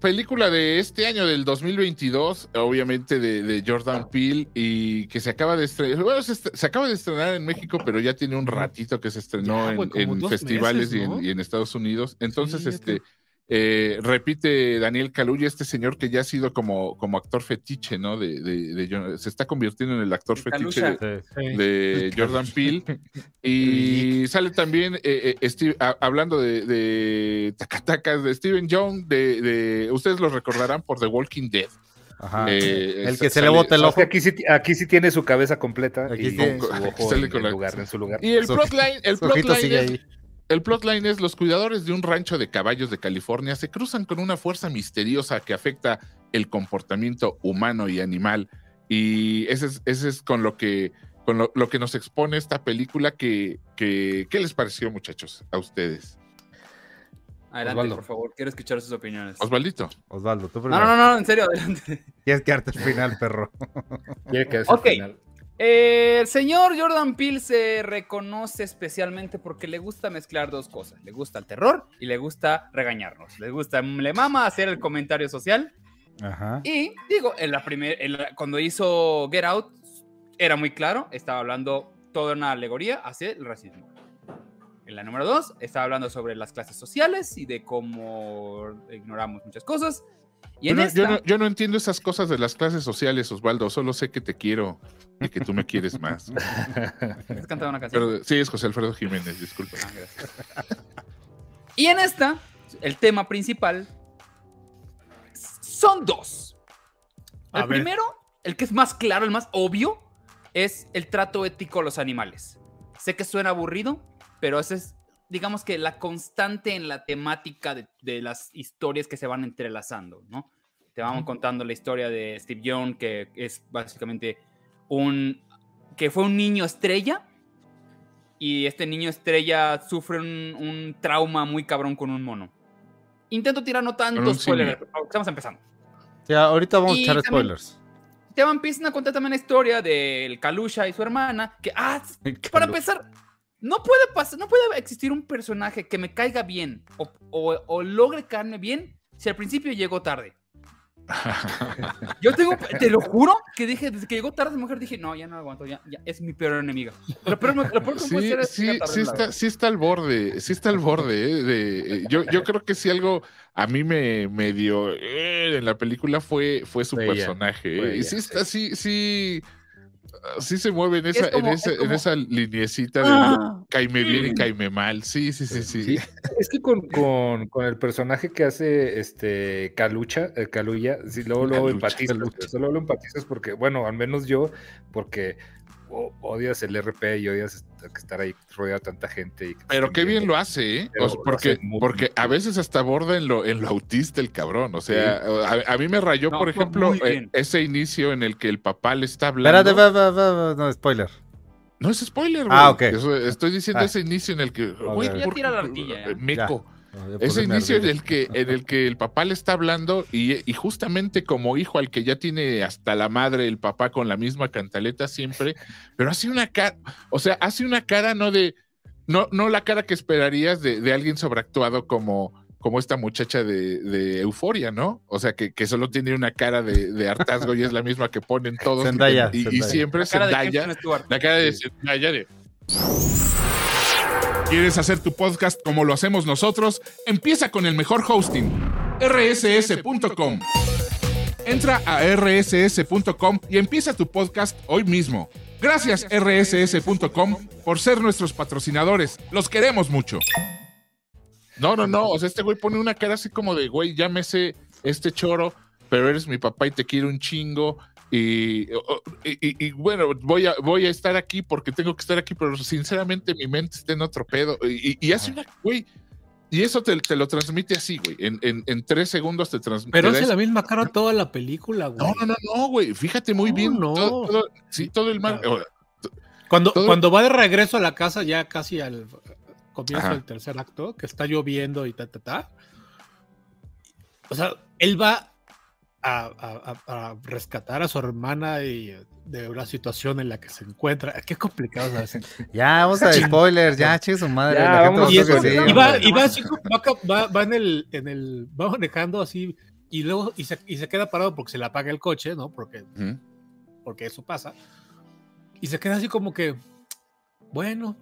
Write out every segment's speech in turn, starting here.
película de este año, del 2022, obviamente de, Jordan Peele, y que se acaba de estrenar. Bueno, se, acaba de estrenar en México, pero ya tiene un ratito que se estrenó en, festivales y, en, Estados Unidos. Entonces, este. Eh, repite Daniel Kaluuya, este señor que ya ha sido como, como actor fetiche, ¿no? De, se está convirtiendo en el actor fetiche de, Jordan Peele. Y sale también eh, eh, hablando de, tacatacas de Steven Young, de, ustedes lo recordarán por The Walking Dead. el que se le bota el ojo. Aquí sí, aquí sí tiene su cabeza completa aquí y su ojo en, su lugar. Y el plotline, el plotline el plotline es los cuidadores de un rancho de caballos de California se cruzan con una fuerza misteriosa que afecta el comportamiento humano y animal. Y ese es, ese es con lo que con lo, que nos expone esta película que, ¿qué les pareció muchachos a ustedes? Adelante, por favor, quiero escuchar sus opiniones. Osvaldito. Osvaldo, tú primero. No, no, no, en serio, adelante. Quieres quedarte al final, perro. Quieres quedarte al final. Eh, el señor Jordan Peele se reconoce especialmente porque le gusta mezclar dos cosas. Le gusta el terror y le gusta regañarnos. Le gusta, le mama hacer el comentario social. Ajá. Y digo, en la cuando hizo Get Out, era muy claro, estaba hablando toda una alegoría hacia el racismo. En la número dos, estaba hablando sobre las clases sociales y de cómo ignoramos muchas cosas. Y yo, no, entiendo esas cosas de las clases sociales, Osvaldo. Solo sé que te quiero y que tú me quieres más. ¿Has cantado una canción? sí, es José Alfredo Jiménez, disculpa. Ah, y en esta, el tema principal son dos. el primero, el que es más claro, el más obvio, es el trato ético a los animales. Sé que suena aburrido, pero ese es digamos que la constante en la temática de, las historias que se van entrelazando, ¿no? Te vamos contando la historia de Steve Young, que es básicamente un, que fue un niño estrella, y este niño estrella sufre un, trauma muy cabrón con un mono. Intento tirar no tantos spoilers, estamos empezando. Ya, ahorita vamos a echar spoilers. Te empiezan a contar también la historia del Kalusha y su hermana, que, ah, para empezar, no puede pasar, no puede existir un personaje que me caiga bien o, logre caerme bien si al principio llegó tarde. Yo tengo, te lo juro, que dije, desde que llegó tarde esa mujer, dije, no, ya no aguanto, ya, es mi peor enemiga. Lo peor, lo sí, sí, sí, está, sí está al borde, sí está al borde. Eh, de, eh, yo, yo creo que si algo a mí me, me dio eh, en la película fue, fue su personaje. y sí está, sí, sí sí se mueve en esa, en, esa, en esa liniecita de ¡Ah! caime bien y caime mal. Sí, sí, sí, sí. Es que con, con, con, el personaje que hace este Calucha, eh, Caluya, sí, luego, luego empatizas. Luego lo empatizas porque, bueno, al menos yo, porque odias el RP y odias estar ahí rodeado de tanta gente. Pero qué bien lo hace, ¿eh? porque, porque a veces hasta aborda en lo, en lo autista el cabrón. O sea, a, mí me rayó, por ejemplo, eh, ese inicio en el que el papá le está hablando. Espérate, no, spoiler. No es spoiler, Ah, ok. estoy diciendo ah. ese inicio en el que. ya tira la artilla. Meco. Ese inicio en el, que, en el que el papá le está hablando y, justamente como hijo al que ya tiene hasta la madre el papá con la misma cantaleta siempre, pero hace una cara, o sea, hace una cara no de, no, no la cara que esperarías de, alguien sobreactuado como, como esta muchacha de, euforia, ¿no? O sea, que, solo tiene una cara de, hartazgo y es la misma que ponen todos. y, siempre Zendaya, la cara de Zendaya de... ¿Quieres hacer tu podcast como lo hacemos nosotros? Empieza con el mejor hosting, rss.com. Entra a rss.com y empieza tu podcast hoy mismo. Gracias rss.com por ser nuestros patrocinadores. Los queremos mucho. No, no, no. O sea, este güey pone una cara así como de, güey, llámese este choro, pero eres mi papá y te quiero un chingo. Y, y, bueno, voy a, voy a estar aquí porque tengo que estar aquí, pero sinceramente mi mente está en otro pedo. Y, hace una, güey, y eso te, te, lo transmite así, güey. En, en, en, tres segundos te transmite. Pero hace la misma cara toda la película, güey. No, no, no, no, güey. Fíjate muy bien. No. Todo, sí, todo el mar. Cuando, cuando va de regreso a la casa, ya casi al comienzo del tercer acto, que está lloviendo y ta, ta, ta. O sea, él va a, rescatar a su hermana y de una situación en la que se encuentra. Qué complicado, ¿sabes? Ya, vamos a spoilers, ya, che, su madre. y, va, va, va, en el, en el, va manejando así y luego y se, y se, queda parado porque se le apaga el coche, ¿no? Porque, porque eso pasa. Y se queda así como que, bueno,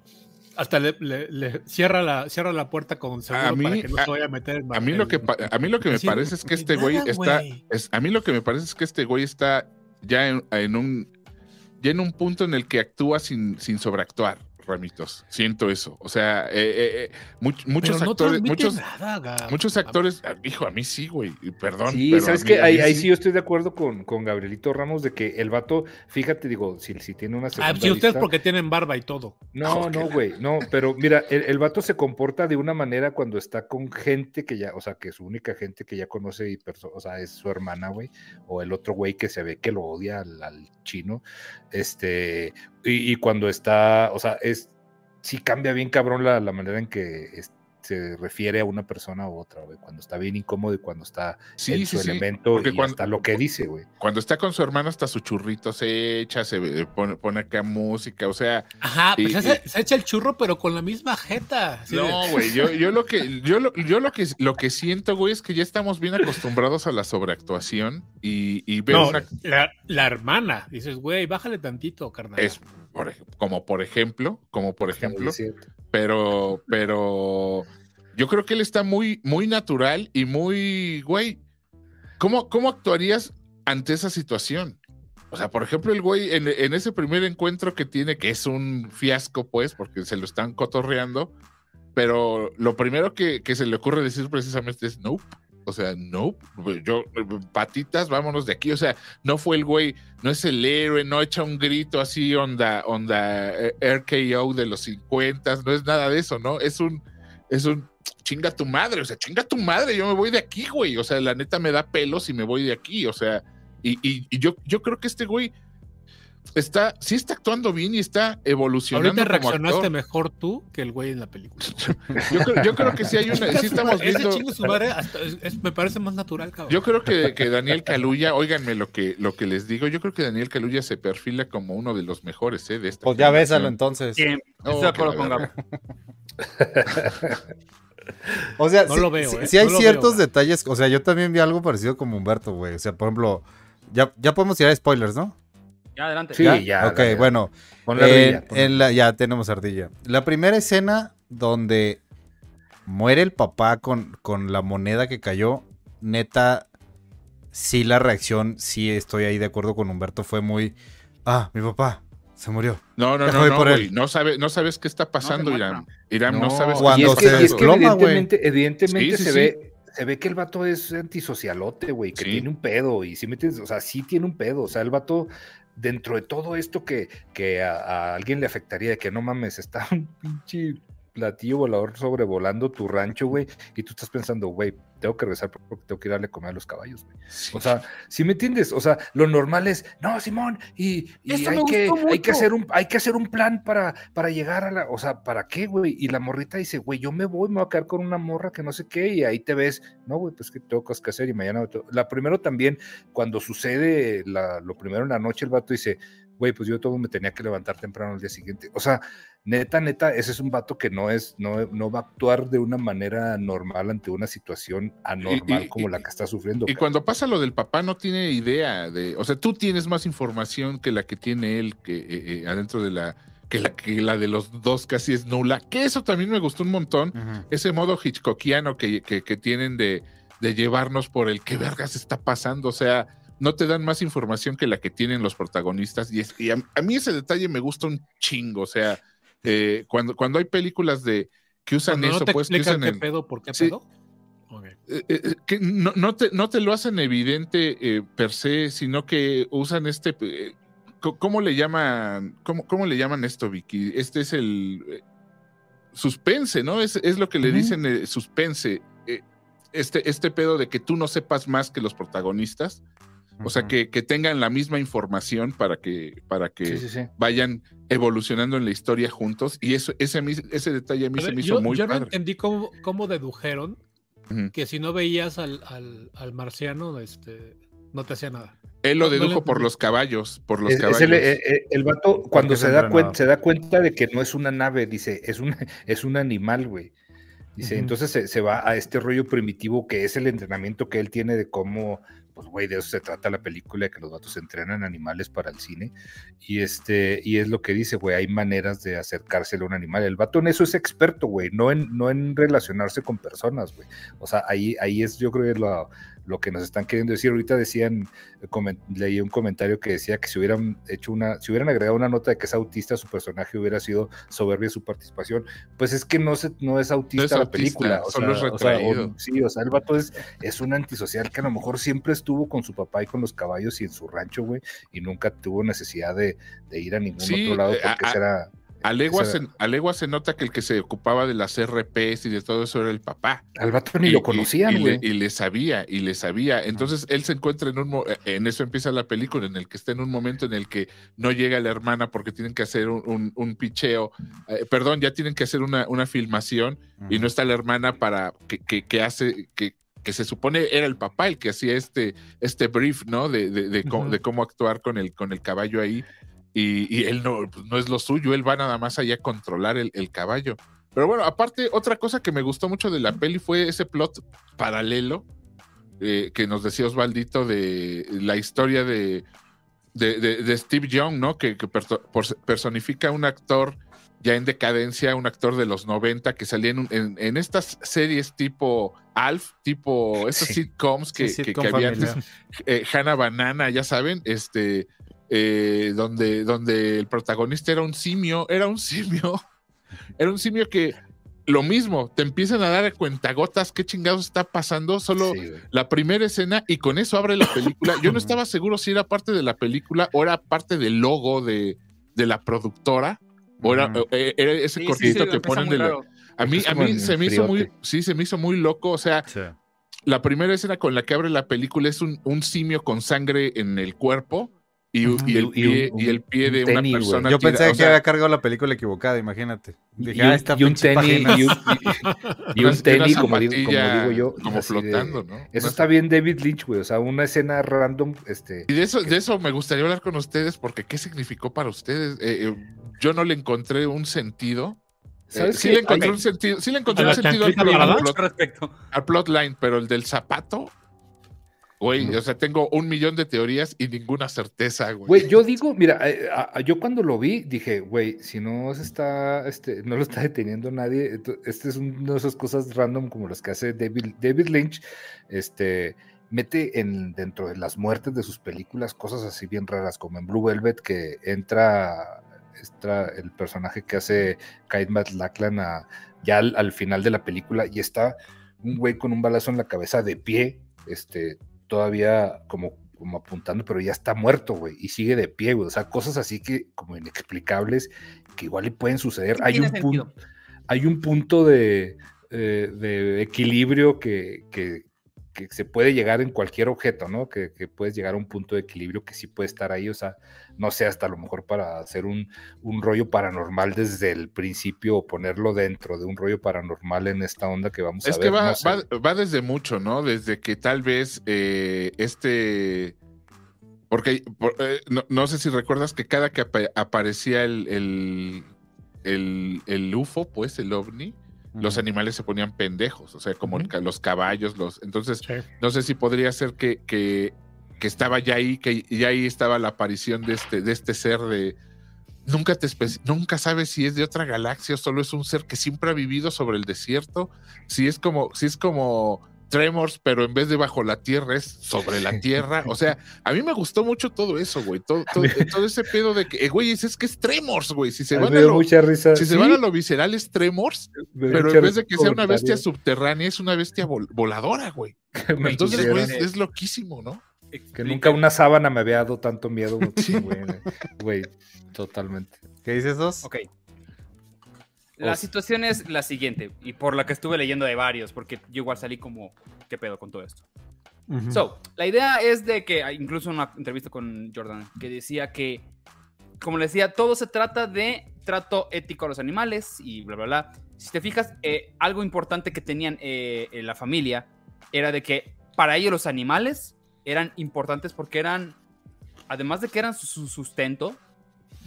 hasta le, cierra, la, cierra la puerta con seguro a mí, para que no se vaya a meter. A mí, lo que, a mí lo que me parece es que este güey está. Es, a mí lo que me parece es que este güey está ya en, un. Ya en un punto en el que actúa sin, sin sobreactuar. Ramitos. Siento eso. O sea, eh, eh, eh muchos actores, muchos, muchos actores, ah, hijo, a mí sí, güey, perdón. Sí, sabes que ahí, ahí, sí yo estoy de acuerdo con, con Gabrielito Ramos de que el vato, fíjate, digo, si, si tiene una Ah, si ustedes porque tienen barba y todo. No, no, güey, no, pero mira, el, el, vato se comporta de una manera cuando está con gente que ya, o sea, que su única gente que ya conoce y, o sea, es su hermana, güey, o el otro güey que se ve que lo odia al, al chino, este, y, cuando está, o sea, es, sí cambia bien cabrón la, la manera en que se refiere a una persona u otra, güey. Cuando está bien incómodo y cuando está en su elemento y hasta lo que dice, güey. Cuando está con su hermano, hasta su churrito se echa, se pone, pone acá música, o sea. Ajá, pues se, echa el churro, pero con la misma jeta. No, güey, yo, yo, lo que, yo, lo, yo lo que lo que siento, güey, es que ya estamos bien acostumbrados a la sobreactuación y, y no, la, la, hermana, dices, güey, bájale tantito, carnal. Es, como por ejemplo, como por ejemplo, pero, pero yo creo que él está muy, muy natural y muy, güey, ¿cómo, cómo actuarías ante esa situación? O sea, por ejemplo, el güey en, ese primer encuentro que tiene, que es un fiasco, pues, porque se lo están cotorreando, pero lo primero que, que se le ocurre decir precisamente es, nope, o sea, no, pues, yo, patitas, vámonos de aquí. O sea, no fue el güey, no es el héroe, no echa un grito así, onda, onda eh, RKO de los 50, no es nada de eso, ¿no? Es un, es un chinga tu madre, o sea, chinga tu madre, yo me voy de aquí, güey. O sea, la neta me da pelos y me voy de aquí, o sea, y, y yo, yo creo que este güey está, sí está actuando bien y está evolucionando. Ahorita reaccionaste mejor tú que el güey en la película. yo, creo, que sí hay una. Sí estamos viendo. Su madre me parece más natural, cabrón. Yo creo que, que Daniel Caluya, óiganme lo que, lo que les digo, yo creo que Daniel Caluya se perfila como uno de los mejores ¿eh? de esta. Pues ya bésalo entonces. Sí, estoy de acuerdo con Gabo. O sea, si, ¿eh? hay ciertos detalles, o sea, yo también vi algo parecido como Humberto, güey. O sea, por ejemplo, ya, ya podemos tirar spoilers, ¿no? Ya, adelante. Sí, ya. ok, bueno. en, la, ya tenemos ardilla. La primera escena donde muere el papá con, con la moneda que cayó, neta, sí la reacción, sí estoy ahí de acuerdo con Humberto, fue muy, ah, mi papá, se murió. No, no, no, no, güey. No, sabe, no sabes qué está pasando, Irán. Irán, no, sabes cuando se desploma, evidentemente, evidentemente se ve se ve que el vato es antisocialote, güey, que tiene un pedo, y si metes, o sea, sí tiene un pedo, o sea, el vato dentro de todo esto que, que a, alguien le afectaría, de que no mames, está un pinche platillo volador sobrevolando tu rancho, güey, y tú estás pensando, güey, tengo que regresar porque tengo que ir a darle comer a los caballos, güey. O sea, si me entiendes? O sea, lo normal es, no, Simón, y, hay, que, hay, que, hacer un, hay que hacer un plan para, para llegar a la, o sea, ¿para qué, güey? Y la morrita dice, güey, yo me voy, me voy a quedar con una morra que no sé qué, y ahí te ves, no, güey, pues que tengo cosas que hacer y mañana... La primero también, cuando sucede la, lo primero en la noche, el vato dice, güey, pues yo todo me tenía que levantar temprano al día siguiente. O sea, neta, neta, ese es un vato que no es, no, no va a actuar de una manera normal ante una situación anormal como la que está sufriendo. Y cuando pasa lo del papá, no tiene idea de, o sea, tú tienes más información que la que tiene él, que eh, eh, adentro de la, que la, que la de los dos casi es nula, que eso también me gustó un montón, ese modo hitchcockiano que, que, que tienen de, de llevarnos por el qué vergas está pasando, o sea, no te dan más información que la que tienen los protagonistas. Y, es, y a, mí ese detalle me gusta un chingo. O sea, eh, cuando, cuando hay películas de que usan eso, pues que usan qué pedo, ¿por qué pedo? Eh, eh, que no, no, te, no te lo hacen evidente per se, sino que usan este. ¿Cómo le llaman? Cómo, cómo le llaman esto, Vicky? Este es el suspense, ¿no? Es, es lo que le dicen suspense. Este, este pedo de que tú no sepas más que los protagonistas o sea, que, tengan la misma información para que, para que vayan evolucionando en la historia juntos. Y eso, ese, ese detalle a mí se me hizo muy Yo no entendí cómo, cómo dedujeron que si no veías al, al, marciano, este, no te hacía nada. Él lo dedujo por los caballos, por los caballos. el, eh, eh, el, vato, cuando se da, cuenta, se da cuenta de que no es una nave, dice, es un, es un animal, güey. Dice, entonces se, se, va a este rollo primitivo que es el entrenamiento que él tiene de cómo pues güey, de eso se trata la película, de que los vatos entrenan animales para el cine. Y este, y es lo que dice, güey, hay maneras de acercárselo a un animal. El vato en eso es experto, güey, no en, no en relacionarse con personas, güey. O sea, ahí, ahí es, yo creo que lo, lo que nos están queriendo decir. Ahorita decían, leí un comentario que decía que si hubieran hecho una, si hubieran agregado una nota de que es autista, su personaje hubiera sido soberbia su participación. Pues es que no, se, no es autista la película. O sea, o sea sí, o sea, el vato es, es un antisocial que a lo mejor siempre estuvo con su papá y con los caballos y en su rancho, güey, y nunca tuvo necesidad de, ir a ningún otro lado eh, porque será a legua, se, nota que el que se ocupaba de las RPs y de todo eso era el papá. Al vato ni lo conocían, güey. Y, le sabía, y le sabía. Entonces él se encuentra en un eh, en eso empieza la película, en el que está en un momento en el que no llega la hermana porque tienen que hacer un, picheo. Eh, perdón, ya tienen que hacer una, una filmación y no está la hermana para que, que, hace, que, que se supone era el papá el que hacía este, este brief, ¿no? De, de, de, cómo, actuar con el, con el caballo ahí y, él no, pues, no es lo suyo, él va nada más allá a controlar el, caballo. Pero bueno, aparte, otra cosa que me gustó mucho de la peli fue ese plot paralelo eh, que nos decía Osvaldito de la historia de, de, Steve Young, ¿no? Que, personifica a un actor ya en decadencia, un actor de los 90 que salía en, estas series tipo Alf, tipo esas sitcoms que, que, había antes, eh, Hannah Banana, ya saben, este eh, donde, donde el protagonista era un simio, era un simio, era un simio que lo mismo, te empiezan a dar cuentagotas qué chingados está pasando, solo la primera escena y con eso abre la película. Yo no estaba seguro si era parte de la película o era parte del logo de, de la productora o era, eh, ese cortito que ponen de A mí, a mí se me hizo muy, sí, se me hizo muy loco, o sea, la primera escena con la que abre la película es un, un simio con sangre en el cuerpo y, el, pie, de una persona. Yo pensé que había cargado la película equivocada, imagínate. Dije, ah, y, un tenis, y un, tenis, como digo, yo. Como flotando, ¿no? Eso está bien David Lynch, güey. O sea, una escena random. Este, y de eso, de eso me gustaría hablar con ustedes, porque ¿qué significó para ustedes? Eh, eh, yo no le encontré un sentido. Eh, sí le encontré un sentido, sí le encontré un sentido al plot, al plotline, pero el del zapato Güey, o sea, tengo un millón de teorías y ninguna certeza, güey. Güey, yo digo, mira, eh, yo cuando lo vi dije, güey, si no se está, este, no lo está deteniendo nadie, este es una de esas cosas random como las que hace David, David Lynch, este, mete en, dentro de las muertes de sus películas cosas así bien raras, como en Blue Velvet, que entra, entra el personaje que hace Kate McLachlan ya al, al final de la película y está un güey con un balazo en la cabeza de pie, este, todavía como, como apuntando, pero ya está muerto, güey, y sigue de pie, güey. O sea, cosas así que como inexplicables que igual le pueden suceder. Hay un, punto, hay un punto de, eh, de equilibrio que, que, que se puede llegar en cualquier objeto, ¿no? Que, puedes llegar a un punto de equilibrio que sí puede estar ahí, o sea, no sé, hasta a lo mejor para hacer un, rollo paranormal desde el principio o ponerlo dentro de un rollo paranormal en esta onda que vamos a ver. Es que va, desde mucho, ¿no? Desde que tal vez eh, este... Porque eh, no, sé si recuerdas que cada que aparecía el, el, el, el UFO, pues el ovni, los animales se ponían pendejos, o sea, como los caballos, los... Entonces, no sé si podría ser que, que, que, estaba ya ahí, que ya ahí estaba la aparición de este, de este ser de... Nunca, te nunca sabes si es de otra galaxia o solo es un ser que siempre ha vivido sobre el desierto. Si es como, si es como Tremors, pero en vez de bajo la tierra es sobre la tierra. O sea, a mí me gustó mucho todo eso, güey. Todo, todo, ese pedo de que, eh, güey, es, que es Tremors, güey. Si se, van a, lo, si se van a lo visceral es Tremors, pero en vez de que sea una bestia subterránea, es una bestia voladora, güey. Entonces, güey, es, loquísimo, ¿no? Que nunca una sábana me había dado tanto miedo, güey. Totalmente. ¿Qué dices dos? Ok. La situación es la siguiente, y por la que estuve leyendo de varios, porque yo igual salí como, ¿qué pedo con todo esto? So, la idea es de que, ah, incluso una entrevista con Jordan, que decía que, como le decía, todo se trata de trato ético a los animales y bla, bla, bla. Si te fijas, eh, algo importante que tenían eh, en la familia era de que para ellos los animales eran importantes porque eran, además de que eran su sustento,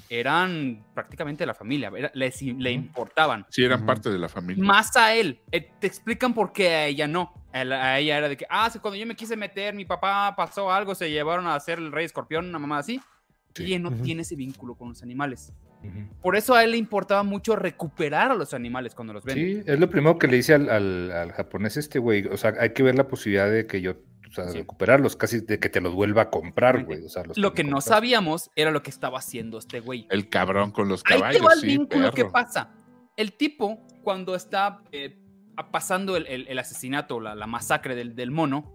eran prácticamente la familia, le importaban. Sí, eran parte de la familia. Más a él. Eh, te explican por qué a ella no. A ella era de que, ah, cuando yo me quise meter, mi papá pasó algo, se llevaron a hacer el rey escorpión, una mamá así. Y él no tiene ese vínculo con los animales. Por eso a él le importaba mucho recuperar a los animales cuando los ven. Sí, es lo primero que le dice al, al, japonés este güey. O sea, hay que ver la posibilidad de que yo o sea, recuperarlos, casi de que te los vuelva a comprar, güey. O sea, lo que, no sabíamos era lo que estaba haciendo este güey. El cabrón con los caballos. Ahí te va el vínculo que pasa. El tipo, cuando está eh, pasando el, asesinato, la, masacre del, mono,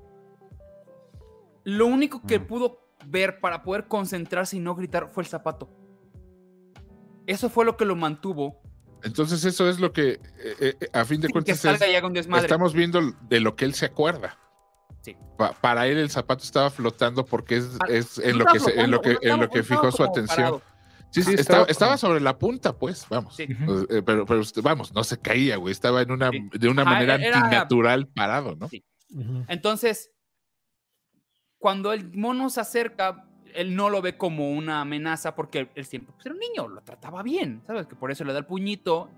lo único que pudo ver para poder concentrarse y no gritar fue el zapato. Eso fue lo que lo mantuvo. Entonces eso es lo que, eh, eh, a fin de cuentas, estamos viendo de lo que él se acuerda. Sí. para él el zapato estaba flotando porque es, ah, en, lo que en, lo que, en lo que fijó su atención. Sí, sí, estaba, sobre la punta, pues, vamos. Eh, pero, pero, vamos, no se caía, güey. Estaba en una, de una manera antinatural parado, ¿no? Entonces, cuando el mono se acerca, él no lo ve como una amenaza porque él siempre pues, era un niño, lo trataba bien, ¿sabes? Que por eso le da el puñito.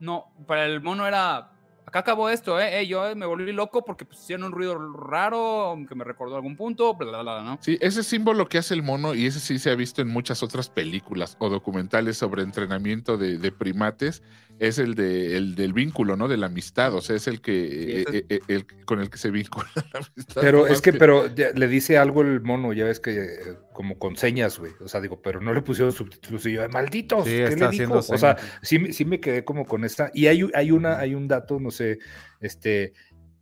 No, para el mono era acá acabó esto, ¿eh? yo me volví loco porque pues, hicieron un ruido raro que me recordó algún punto, bla, bla, ¿no? Sí, ese símbolo que hace el mono, y ese sí se ha visto en muchas otras películas o documentales sobre entrenamiento de, primates, es el, de, el del vínculo, ¿no? De la amistad, o sea, es el que eh, eh, el, con el que se vincula la amistad. Pero es que, pero le dice algo el mono, ya ves que como con señas, güey. O sea, digo, pero no le pusieron subtítulos y yo, malditos, ¿qué le dijo? O sea, sí, sí me quedé como con esta. Y hay, hay una, hay un dato, no sé, este,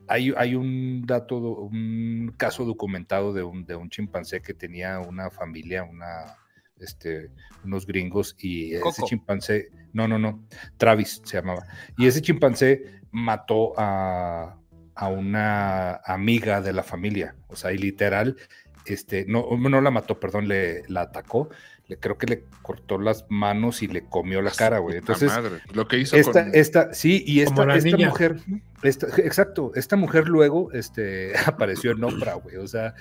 hay, hay un dato, un caso documentado de un, de un chimpancé que tenía una familia, una, este, unos gringos, y ese chimpancé, no, no, no, Travis se llamaba. Y ese chimpancé mató a, a una amiga de la familia, o sea, y literal este, no, no la mató, perdón, le la atacó, le, creo que le cortó las manos y le comió la cara, güey. Entonces, lo que hizo esta, esta, sí, y esta, esta mujer, exacto, esta mujer luego, este, apareció en Oprah, güey, o sea,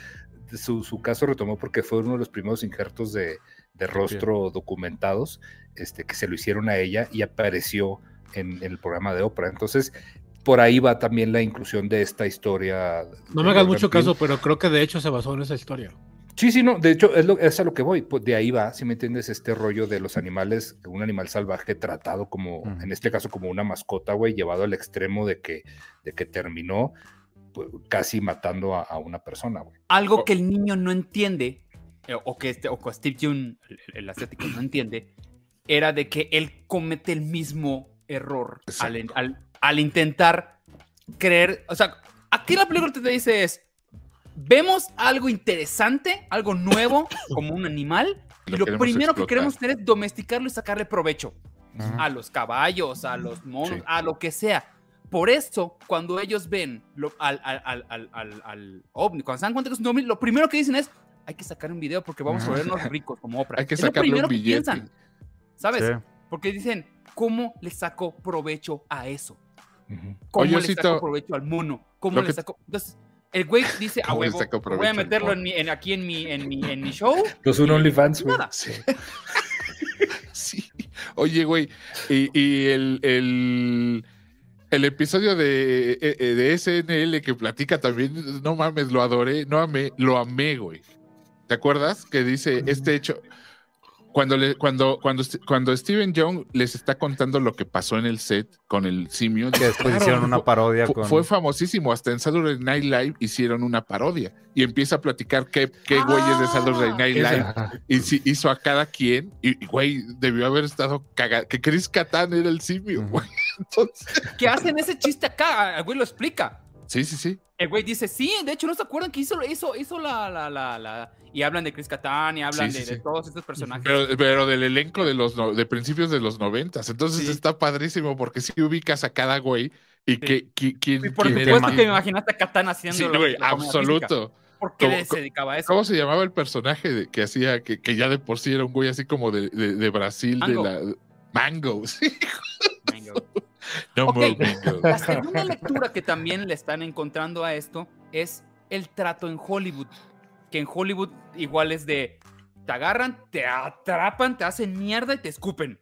su, su, caso retomó porque fue uno de los primeros injertos de, de rostro documentados, este, que se lo hicieron a ella y apareció en, en, el programa de Oprah. Entonces, por ahí va también la inclusión de esta historia. No me hagas mucho caso, pero creo que de hecho se basó en esa historia. Sí, sí, no, de hecho es, lo, es a lo que voy, pues de ahí va, si me entiendes, este rollo de los animales, un animal salvaje tratado como, en este caso como una mascota, güey, llevado al extremo de que, de que terminó pues, casi matando a, una persona, güey. Algo que el niño no entiende, eh, o que, este, o Steve June, el, asiático, no entiende, era de que él comete el mismo error al, al intentar creer, o sea, aquí la película te dice es, vemos algo interesante, algo nuevo, como un animal, y lo, primero que queremos hacer es domesticarlo y sacarle provecho a los caballos, a los monos, a lo que sea. Por eso, cuando ellos ven al, al, al, al, ovni, cuando se dan cuenta que es un ovni, lo primero que dicen es, hay que sacar un video porque vamos a vernos ricos como Oprah. Hay que sacar un billete. piensan, ¿sabes? Porque dicen, ¿cómo le saco provecho a eso? ¿Cómo le saco provecho al mono? ¿Cómo le saco? Entonces, el güey dice, a huevo, voy a meterlo en mi, en, aquí en mi, en, mi, en mi show. Pues un OnlyFans, güey. Sí. sí. Oye, güey, y, y el, el, el, episodio de, eh, eh, de SNL que platica también, no mames, lo adoré, no amé, lo amé, güey. ¿Te acuerdas? Que dice, este hecho, cuando, le, cuando, cuando, cuando Steven Young les está contando lo que pasó en el set con el simio. Que después hicieron una parodia. Fue, fue famosísimo. Hasta en Saturday Night Live hicieron una parodia. Y empieza a platicar qué, qué güeyes de Saturday Night ah, Live y, hizo a cada quien. Y, güey, debió haber estado cagado. Que Chris Catán era el simio, güey. Entonces... ¿Qué hacen ese chiste acá? El güey lo explica. Sí, sí, sí. El güey dice, sí, de hecho, ¿no se acuerdan que hizo, hizo, hizo la, la, la, la... Y hablan de Chris Catán y hablan de, todos estos personajes. Pero, del elenco de los de principios de los noventas. Entonces está padrísimo porque si ubicas a cada güey y que, y por supuesto que me imaginaste a Catán haciendo Sí, güey, absoluto. ¿Por qué se dedicaba a eso? ¿Cómo se llamaba el personaje que hacía, que, que, ya de por sí era un güey así como de, de, Brasil, de la... Mango, sí. Mango. La segunda lectura que también le están encontrando a esto es el trato en Hollywood. Que en Hollywood igual es de te agarran, te atrapan, te hacen mierda y te escupen.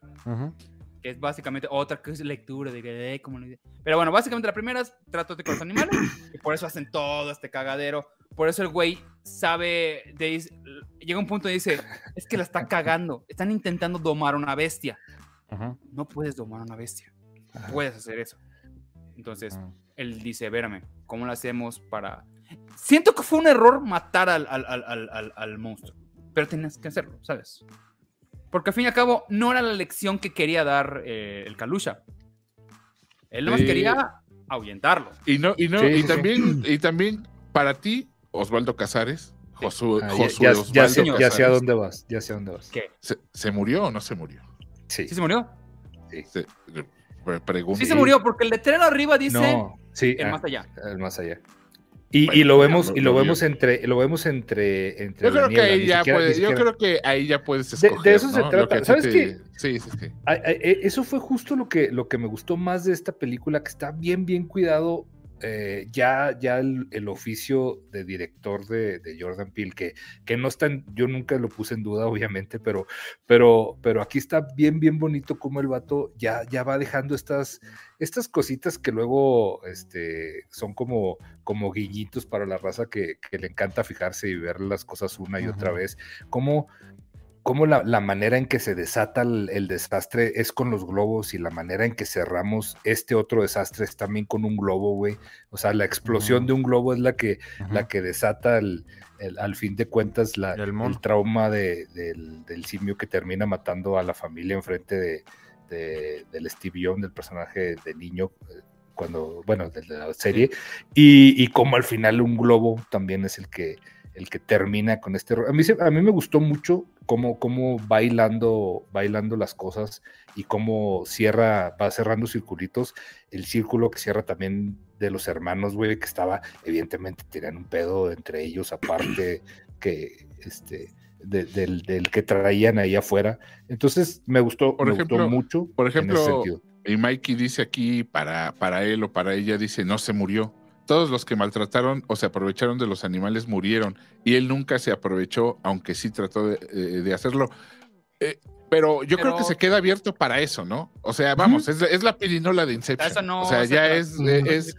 Que es básicamente otra lectura de como Pero bueno, básicamente la primera es trátate con los animales y por eso hacen todo este cagadero. Por eso el güey sabe, de, llega un punto y dice, es que la está cagando, están intentando domar una bestia. No puedes domar una bestia, puedes hacer eso. Entonces, él dice, vérame, ¿cómo lo hacemos para...? Siento que fue un error matar al, al, al, al monstruo pero tenías que hacerlo, ¿sabes? Porque al fin y al cabo no era la lección que quería dar eh, el Kalusha. Él nomás quería ahuyentarlo. Y no, y no, y también, y también para ti, Osvaldo Casares, Josué, ah, ya, Osvaldo ya, sé, a dónde vas, ya sé a dónde vas. ¿Qué? ¿Se, murió o no se murió? Sí. ¿Sí se murió? Sí. Se, sí se murió, porque el letrero arriba dice no, sí, el ah, más allá. El más allá. Y, lo vemos, y lo vemos entre, lo vemos entre, entre yo creo que ahí ya puedes, yo creo que ahí ya puedes escoger, de, eso se trata. ¿Sabes qué? Sí, sí, sí. E, eso fue justo lo que, lo que me gustó más de esta película, que está bien, bien cuidado eh, ya, ya el, oficio de director de, Jordan Peele, que, que no está, yo nunca lo puse en duda, obviamente, pero, pero, pero aquí está bien, bien bonito como el vato ya, ya va dejando estas, estas cositas que luego este, son como, como guiñitos para la raza que, que le encanta fijarse y ver las cosas una y otra vez, como cómo la, manera en que se desata el, desastre es con los globos y la manera en que cerramos este otro desastre es también con un globo, güey. O sea, la explosión de un globo es la que, la que desata el, al fin de cuentas la, el, trauma del, simio que termina matando a la familia enfrente de, del Steve Young, del personaje de niño eh, cuando, bueno, de la serie, y, y como al final un globo también es el que, el que termina con este... A mí, a mí me gustó mucho cómo, cómo bailando, bailando las cosas y cómo cierra, va cerrando circulitos, el círculo que cierra también de los hermanos, güey, que estaba, evidentemente tenían un pedo entre ellos, aparte que, este, del, que traían ahí afuera. Entonces, me gustó, por ejemplo, mucho. Por ejemplo, y Mikey dice aquí, para, para él o para ella, dice, no se murió todos los que maltrataron o se aprovecharon de los animales murieron y él nunca se aprovechó, aunque sí trató de, eh, hacerlo. Eh, pero yo creo que se queda abierto para eso, ¿no? O sea, vamos, es, la pirinola de Inception. o sea, ya es... es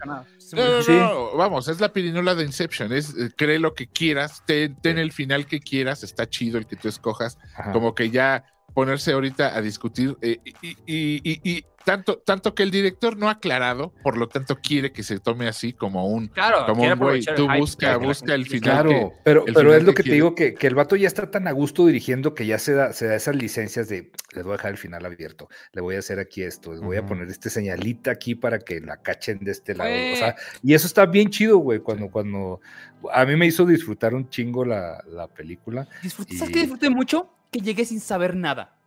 no, vamos, es la pirinola de Inception. Es, eh, cree lo que quieras, ten, el final que quieras, está chido el que tú escojas. Como que ya ponerse ahorita a discutir y, y, tanto, tanto que el director no ha aclarado, por lo tanto quiere que se tome así como un, claro, como un güey, tú busca, busca el final. Claro, pero, pero es lo que, te digo, que, que, el vato ya está tan a gusto dirigiendo que ya se da, se da esas licencias de, les voy a dejar el final abierto, le voy a hacer aquí esto, les voy a poner este señalita aquí para que la cachen de este lado. O sea, y eso está bien chido, güey, cuando, cuando, a mí me hizo disfrutar un chingo la, la película. ¿Sabes qué disfruté mucho? Que llegué sin saber nada.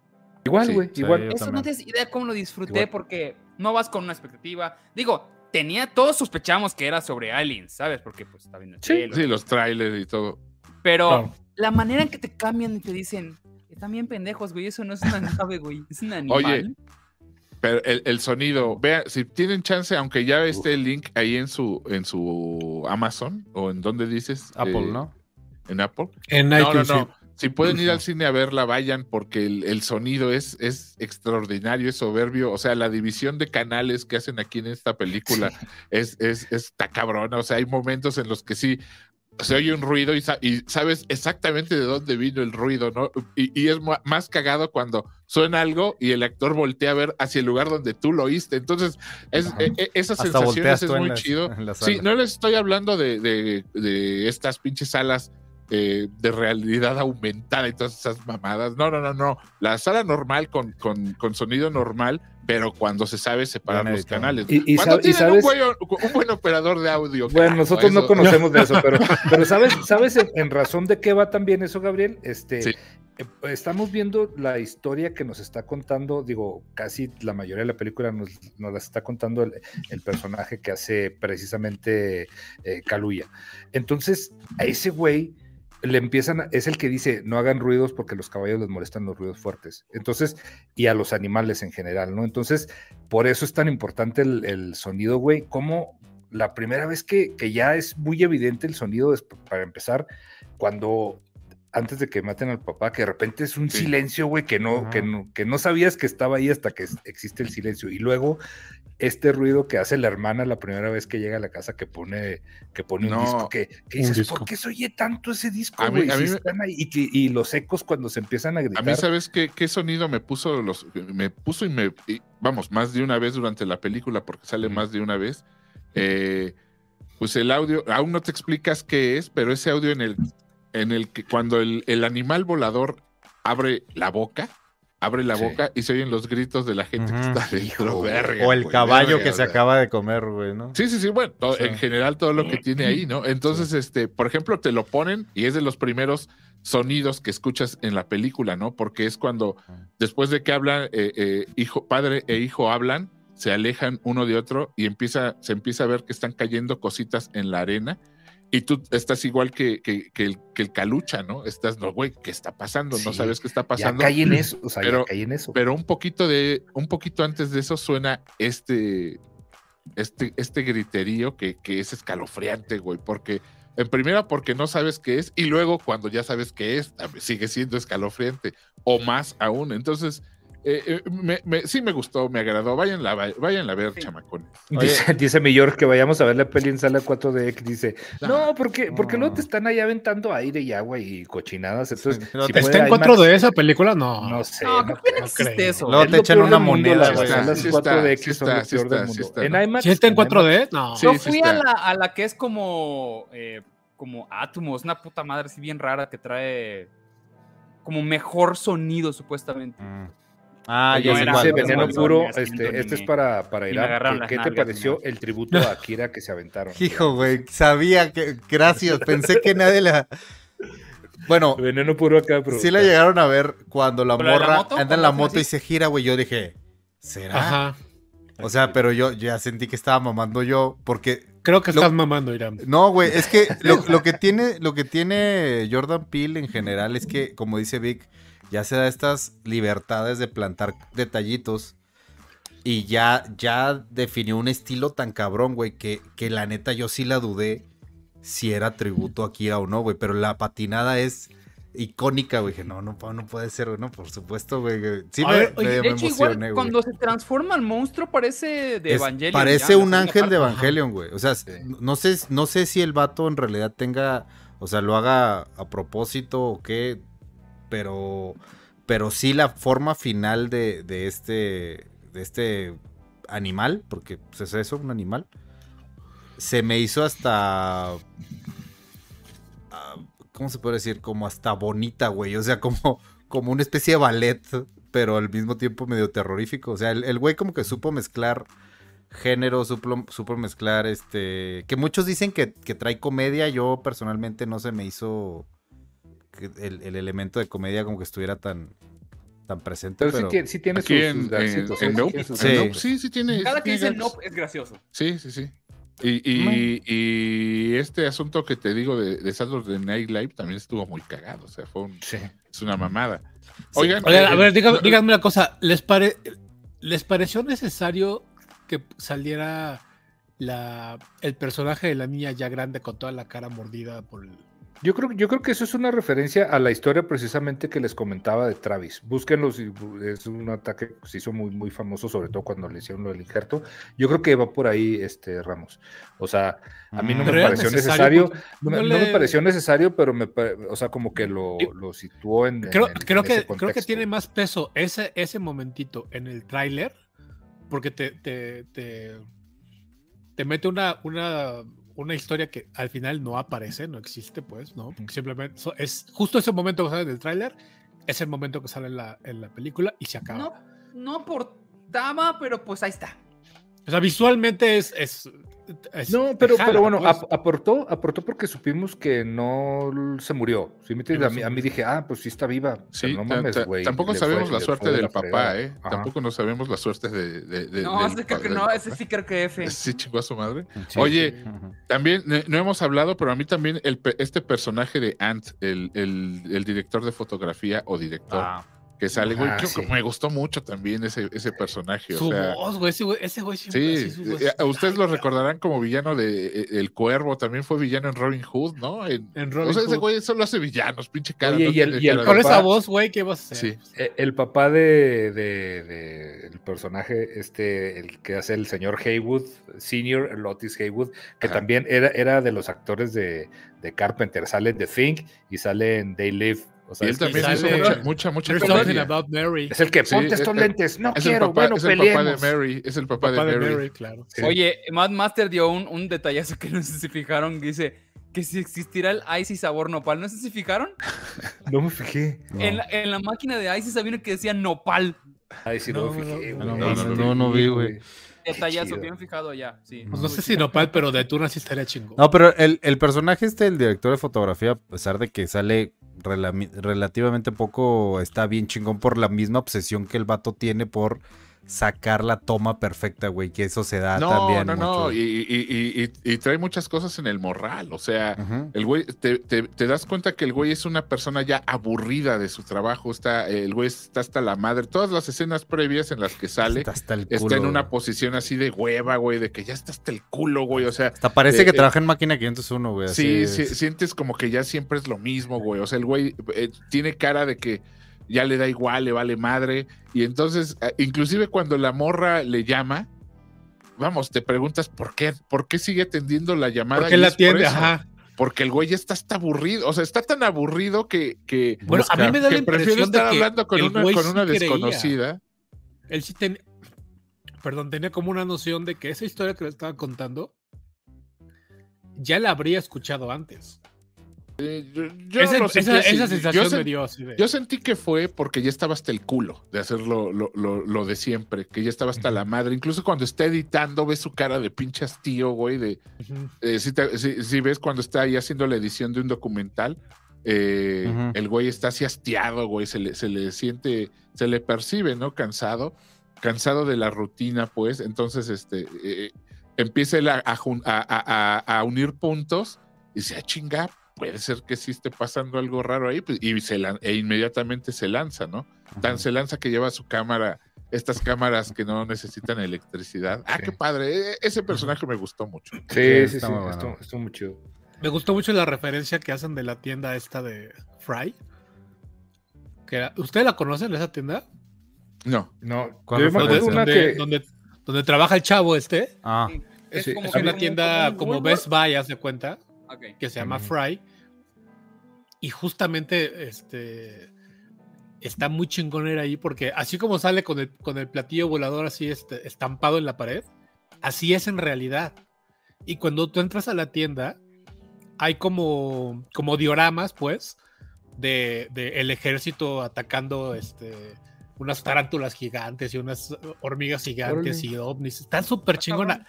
Igual, güey, igual. Eso no tienes idea cómo lo disfruté porque no vas con una expectativa. Digo, tenía, todos sospechamos que era sobre aliens, ¿sabes? Porque pues está viendo el sí, Sí, los trailers y todo. Pero la manera en que te cambian y te dicen, están bien pendejos, güey, eso no es una nave, güey, es un animal. Oye, pero el, sonido, vea, si tienen chance, aunque ya esté el link ahí en su, en su Amazon o en donde dices. Apple, eh, ¿no? En Apple. En no, no, no. Si pueden ir al cine a verla, vayan, porque el, sonido es, es extraordinario, es soberbio. O sea, la división de canales que hacen aquí en esta película es, es, está cabrona. O sea, hay momentos en los que sí se oye un ruido y, sabes exactamente de dónde vino el ruido, ¿no? Y, es más cagado cuando suena algo y el actor voltea a ver hacia el lugar donde tú lo oíste. Entonces, es, e, e, esas sensaciones es muy chido. Sí, no les estoy hablando de, de, de estas pinches salas eh, de realidad aumentada y todas esas mamadas. No, no, no, no. La sala normal con, con, sonido normal, pero cuando se sabe separar los canales. Y, cuando tienen un, buen, operador de audio. Bueno, nosotros no conocemos de eso, pero, pero ¿sabes, sabes en, razón de qué va también eso, Gabriel? Este, eh, Estamos viendo la historia que nos está contando, digo, casi la mayoría de la película nos, nos la está contando el, personaje que hace precisamente eh. Entonces, a ese güey le empiezan, es el que dice, no hagan ruidos porque los caballos les molestan los ruidos fuertes. Entonces, y a los animales en general, ¿no? Entonces, por eso es tan importante el, sonido, güey, como la primera vez que, que, ya es muy evidente el sonido, para empezar, cuando antes de que maten al papá, que de repente es un silencio, güey, que no, que no, que no sabías que estaba ahí hasta que existe el silencio. Y luego este ruido que hace la hermana la primera vez que llega a la casa que pone, que pone un disco, que, dices, ¿por qué se oye tanto ese disco? güey? y, los ecos cuando se empiezan a gritar. A mí, ¿sabes qué, qué sonido me puso los, me puso y me, vamos, más de una vez durante la película, porque sale más de una vez. Eh, pues el audio, aún no te explicas qué es, pero ese audio en el, en el que cuando el, el animal volador abre la boca, abre la boca y se oyen los gritos de la gente que está dentro. o el caballo que se acaba de comer, güey, ¿no? Sí, sí, sí, bueno, en general todo lo que tiene ahí, ¿no? Entonces, este, por ejemplo, te lo ponen y es de los primeros sonidos que escuchas en la película, ¿no? Porque es cuando, después de que hablan, eh, eh, hijo, padre e hijo hablan, se alejan uno de otro y empieza, se empieza a ver que están cayendo cositas en la arena y tú estás igual que, que, el, que el calucha, ¿no? Estás, no, güey, ¿qué está pasando? No sabes qué está pasando. Ya caí en eso, o sea, pero, ya en eso. Pero un poquito de, un poquito antes de eso suena este, este, este griterío que, que es escalofriante, güey, porque en primera porque no sabes qué es y luego cuando ya sabes qué es, sigue siendo escalofriante o más aún. Entonces, eh, eh, sí me gustó, me agradó. Vayan a ver, chamacones. Dice, dice mi York que vayamos a ver la peli en sala 4DX. Dice, no, porque, porque luego te están ahí aventando aire y agua y cochinadas. Entonces, ¿Está en 4D esa película? No. No sé. No, no, existe eso. Luego te echan una moneda. Las 4DX son lo peor del mundo. ¿En IMAX? ¿Sí está en 4D? No. Yo fui a la, a la que es como, eh, como Atomos, una puta madre así bien rara que trae como mejor sonido supuestamente. Mm. Ah, ya sé veneno puro, este, este es para, para Irán. ¿Qué, te pareció el tributo a Akira que se aventaron? Hijo, güey, sabía que. Gracias, pensé que nadie la. Bueno, veneno puro acá, Sí la llegaron a ver cuando la morra anda en la moto y se gira, güey. Yo dije, ¿será? Ajá. O sea, pero yo ya sentí que estaba mamando yo, porque. Creo que estás mamando, Irán. No, güey, es que lo, lo, que tiene, lo que tiene Jordan Peele en general es que, como dice Vic, ya se da estas libertades de plantar detallitos. Y ya, ya definió un estilo tan cabrón, güey, que, que la neta yo sí la dudé si era tributo a Kira o no, güey. Pero la patinada es icónica, güey. Que no, no, no puede ser, güey. No, por supuesto, güey. Sí me, emocioné, güey. Cuando se transforma el monstruo parece de Evangelion. Parece un ángel de Evangelion, güey. O sea, no, sé, no sé si el vato en realidad tenga, o sea, lo haga a propósito o qué pero, pero sí la forma final de, este, de este animal, porque pues, es eso, un animal, se me hizo hasta... Ah, ¿Cómo se puede decir? Como hasta bonita, güey. O sea, como, como una especie de ballet, pero al mismo tiempo medio terrorífico. O sea, el, güey como que supo mezclar género, supo, supo, mezclar este... Que muchos dicen que, que, trae comedia, yo personalmente no se me hizo el, el, elemento de comedia como que estuviera tan, tan presente. Pero, sí, tiene, sus, en, sí. sí, tiene. Cada que dice Nope es gracioso. Sí, sí, sí. Y, y, y, este asunto que te digo de, de Saturday Night Live también estuvo muy cagado. O sea, fue un, es una mamada. Oigan, a ver, díganme, díganme una cosa. ¿Les, pare, ¿Les pareció necesario que saliera la, el personaje de la niña ya grande con toda la cara mordida por el, yo creo, yo creo que eso es una referencia a la historia precisamente que les comentaba de Travis. Búsquenlo, es un ataque que se hizo muy, muy famoso, sobre todo cuando le hicieron lo del injerto. Yo creo que va por ahí, este Ramos. O sea, a mí no me pareció necesario, no, me, pareció necesario, pero me, o sea, como que lo, lo situó en. Creo, creo que, creo que tiene más peso ese, ese momentito en el tráiler, porque te, te, te, te mete una, una una historia que al final no aparece, no existe, pues, ¿no? Porque simplemente es justo ese momento que sale del tráiler, es el momento que sale en la, en la película y se acaba. No, no aportaba, pero pues ahí está. O sea, visualmente es, no, pero, pero bueno, pues. aportó, aportó porque supimos que no se murió. a, mí, dije, ah, pues sí está viva. Sí, no mames, güey. Tampoco sabemos la suerte del papá, ¿eh? Tampoco no sabemos la suerte de. no, ese, creo que no, ese sí creo que F. Sí, chingó a su madre. Oye, también no hemos hablado, pero a mí también el, este personaje de Ant, el, el, director de fotografía o director. Ah que sale, güey. me gustó mucho también ese, ese personaje. Su voz, güey, ese güey, sí, eh, ustedes lo recordarán como villano de eh, El Cuervo, también fue villano en Robin Hood, ¿no? En, Robin o sea, ese güey solo hace villanos, pinche cara. y, el, con esa voz, güey, ¿qué vas a hacer? Sí. Eh, el papá de, de, el personaje, este, el que hace el señor Haywood, Senior Lotis Haywood, que también era, era de los actores de, de Carpenter, sale en The Thing y sale en They Live y él también hizo mucha, mucha, mucha Es el que ponte estos lentes. No quiero, bueno, es el papá de Mary. Es el papá, de, Mary. claro. Oye, Mad Master dio un, un, detallazo que no sé si fijaron. Dice que si existirá el Icy sabor nopal. ¿No sé si fijaron? no me fijé. En, la, en, la, máquina de Icy sabía que decía nopal. Ay, sí, no, me fijé. No, no, no, no, vi, güey. Detallazo, bien fijado ya. Sí. Pues no sé si nopal, pero de Tuna sí estaría chingón. No, pero el, el personaje este, el director de fotografía, a pesar de que sale relativamente poco está bien chingón por la misma obsesión que el vato tiene por sacar la toma perfecta, güey, que eso se da también. No, no, no, y, trae muchas cosas en el morral, o sea, el güey, te, das cuenta que el güey es una persona ya aburrida de su trabajo, está, el güey está hasta la madre, todas las escenas previas en las que sale, está, en una posición así de hueva, güey, de que ya está hasta el culo, güey, o sea. Hasta parece eh, que eh, trabaja en máquina 501, güey. Sí, sí, sientes como que ya siempre es lo mismo, güey, o sea, el güey eh, tiene cara de que ya le da igual, le vale madre. Y entonces, eh, inclusive cuando la morra le llama, vamos, te preguntas por qué, por qué sigue atendiendo la llamada. ¿Por qué la atiende? Ajá. Porque el güey ya está hasta aburrido, o sea, está tan aburrido que, que bueno, a mí me da la impresión estar hablando con una, con una desconocida. Él sí tenía, perdón, tenía como una noción de que esa historia que le estaba contando ya la habría escuchado antes. Yo, esa, sensación dio Yo sentí que fue porque ya estaba hasta el culo de hacer lo, de siempre, que ya estaba hasta la madre. Incluso cuando está editando, ves su cara de pinche hastío, güey. De, eh, si, ves cuando está ahí haciendo la edición de un documental, eh, el güey está así hastiado, güey. Se le, se le siente, se le percibe, ¿no? Cansado, cansado de la rutina, pues. Entonces, este, eh, empieza a, a, unir puntos y se a chingar puede ser que sí esté pasando algo raro ahí, pues, y se e inmediatamente se lanza, ¿no? Tan se lanza que lleva su cámara, estas cámaras que no necesitan electricidad. Ah, qué padre, e, ese personaje me gustó mucho. Sí, sí, sí, estuvo, muy chido. Me gustó mucho la referencia que hacen de la tienda esta de Fry. Que ¿Ustedes la conocen, esa tienda? No. No. Donde, donde, trabaja el chavo este. Ah. Es, como una tienda como Best Buy, haz de cuenta que se llama Fry. Y justamente este, está muy chingonera ahí porque así como sale con el, con el platillo volador así este, estampado en la pared, así es en realidad. Y cuando tú entras a la tienda, hay como, como dioramas, pues, de, el ejército atacando este, unas tarántulas gigantes y unas hormigas gigantes y ovnis. Está súper chingona.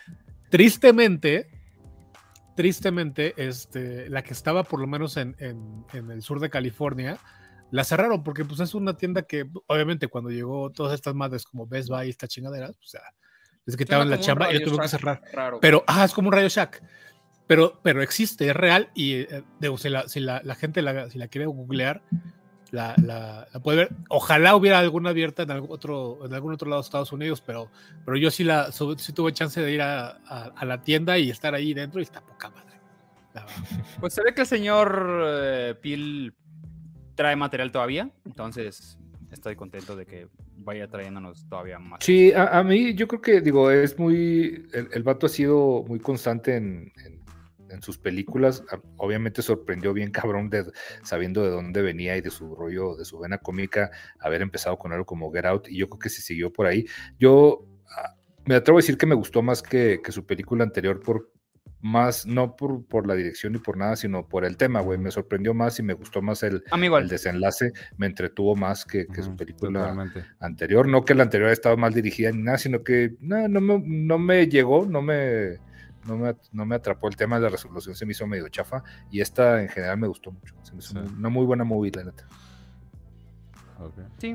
Tristemente, tristemente, este, la que estaba por lo menos en, el sur de California, la cerraron porque pues es una tienda que obviamente cuando llegó todas estas madres como Best Buy y estas chingaderas, o sea, les quitaban la chamba y tuvo que cerrar. Pero, ah, es como un Radio Shack. Pero, pero existe, es real y eh, si, la, gente la, si la quiere googlear, la, la, puede ver. Ojalá hubiera alguna abierta en algún otro, en algún otro lado de Estados Unidos, pero, pero yo sí, la, sí tuve chance de ir a, a, la tienda y estar ahí dentro y está poca madre. Pues se ve que el señor eh, Pil trae material todavía, entonces estoy contento de que vaya trayéndonos todavía más. Sí, a, mí yo creo que, digo, es muy, el, el vato ha sido muy constante en en sus películas. Obviamente sorprendió bien cabrón de, sabiendo de dónde venía y de su rollo, de su vena cómica, haber empezado con algo como Get Out y yo creo que se siguió por ahí. Yo ah, me atrevo a decir que me gustó más que, su película anterior por más, no por, por, la dirección ni por nada, sino por el tema, güey. Me sorprendió más y me gustó más el, el desenlace, me entretuvo más que, su película anterior. No que la anterior estaba mal dirigida ni nada, sino que no, no, me, no me llegó, no me no me, atrapó el tema de la resolución, se me hizo medio chafa. Y esta en general me gustó mucho. Se me hizo una muy buena movie, la neta.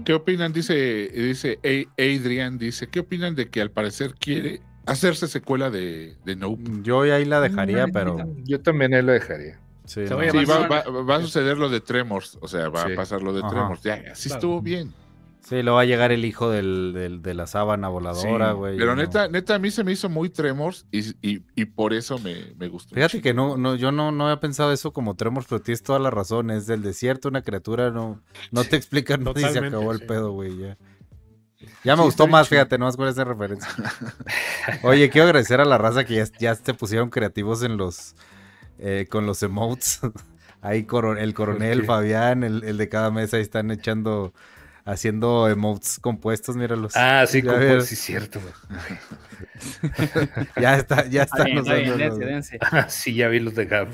¿Qué opinan? Dice, dice Adrian, dice, ¿qué opinan de que al parecer quiere hacerse secuela de, de Nope? Yo ahí la dejaría, pero... Yo también ahí la dejaría. Sí, va, a suceder lo de Tremors, o sea, va a pasar lo de Tremors. Ya, así estuvo bien. Sí, lo va a llegar el hijo del, de la sábana voladora, güey. pero neta, neta, a mí se me hizo muy Tremors y, por eso me, gustó. Fíjate que no, no, yo no, no había pensado eso como Tremors, pero tienes toda la razón. Es del desierto, una criatura, no, no te explican no, y se acabó el pedo, güey. Ya. Ya me gustó más, fíjate, no más con esa referencia. Oye, quiero agradecer a la raza que ya, ya se pusieron creativos en los eh, con los emotes. Ahí el coronel, Fabián, el, el, de cada mesa, ahí están echando haciendo emotes compuestos, míralos. Ah, sí, compuestos, sí, cierto. ya está, ya están sí, ya vi los de Gab.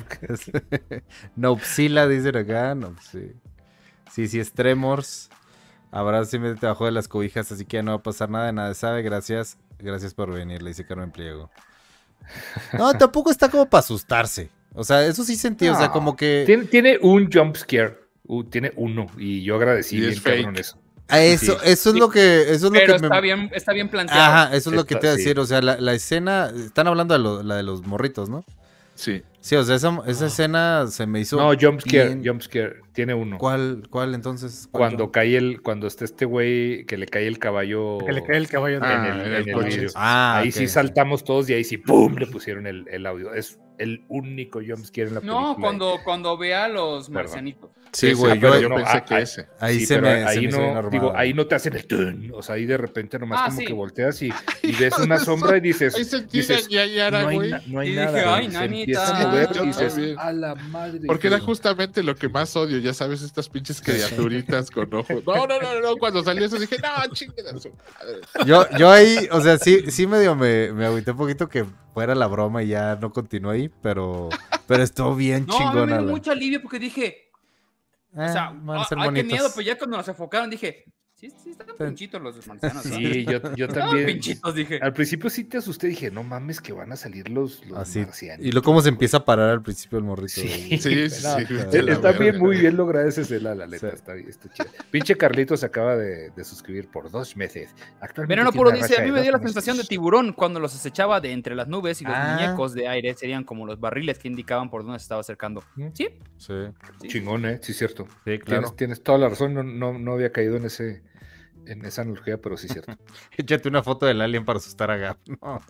Nopsila, dicen acá. No, sí. sí, sí, es Tremors. Ahora sí me bajó de las cobijas, así que ya no va a pasar nada, nada sabe. Gracias, gracias por venir, le dice Carmen Pliego. No, tampoco está como para asustarse. O sea, eso sí sentí, o sea, como que... Tiene, tiene un jump scare, uh, tiene uno, y yo agradecí bien cabrón eso. Eso, eso es lo que, eso es lo que está bien, está bien planteado. Ajá, eso es lo que te iba a decir. O sea, la, la escena, están hablando de la de los morritos, ¿no? Sí. Sí, o sea, esa, esa escena se me hizo. No, jumpscare, jumpscare, tiene uno. ¿Cuál, cuál entonces? cuando cae el, cuando está este güey que le cae el caballo. Que le cae el caballo en, el, en el, coche. Ah, ahí sí saltamos todos y ahí sí, ¡pum! le pusieron el, el audio. Es el único jumpscare en la película. No, cuando, cuando ve a los marcianitos. Sí, güey, yo, yo, pensé que ese. Ahí se me, ahí no, digo, ahí no te hacen el tun, o sea, ahí de repente nomás ah, como que volteas y, y ves una sombra y dices, dices ya, ya era, no, hay, no hay nada, ay, se empieza a mover y dices, a la madre. Porque era justamente lo que más odio, ya sabes, estas pinches criaturitas con ojos. No, no, no, no, cuando salió eso dije, no, chingada Yo, yo ahí, o sea, sí, sí medio me, me agüité un poquito que fuera la broma y ya no continuó ahí, pero, pero estuvo bien no, chingona. me dio mucho alivio porque dije, o sea, ah, ay, qué miedo, pero ya cuando nos enfocaron dije, Sí, sí, están pinchitos los marcianos. Sí, yo, yo también. pinchitos, dije. Al principio sí te asusté, dije, no mames, que van a salir los, los Así. marcianos. Y lo cómo se empieza a parar al principio el morrito. Sí, sí, sí. Está, bien, muy bien lograda esa escena, la letra. Está, está chido. Pinche Carlito se acaba de, de, suscribir por dos meses. Actualmente Pero no, puro dice, a mí me dio la sensación de tiburón cuando los acechaba de entre las nubes y los ah. muñecos de aire serían como los barriles que indicaban por dónde se estaba acercando. ¿Sí? Sí. Chingón, ¿eh? Sí, cierto. Sí, claro. Tienes, tienes toda la razón, no, no, no había caído en ese en esa analogía, pero sí es cierto. Échate una foto del alien para asustar a Gap. No.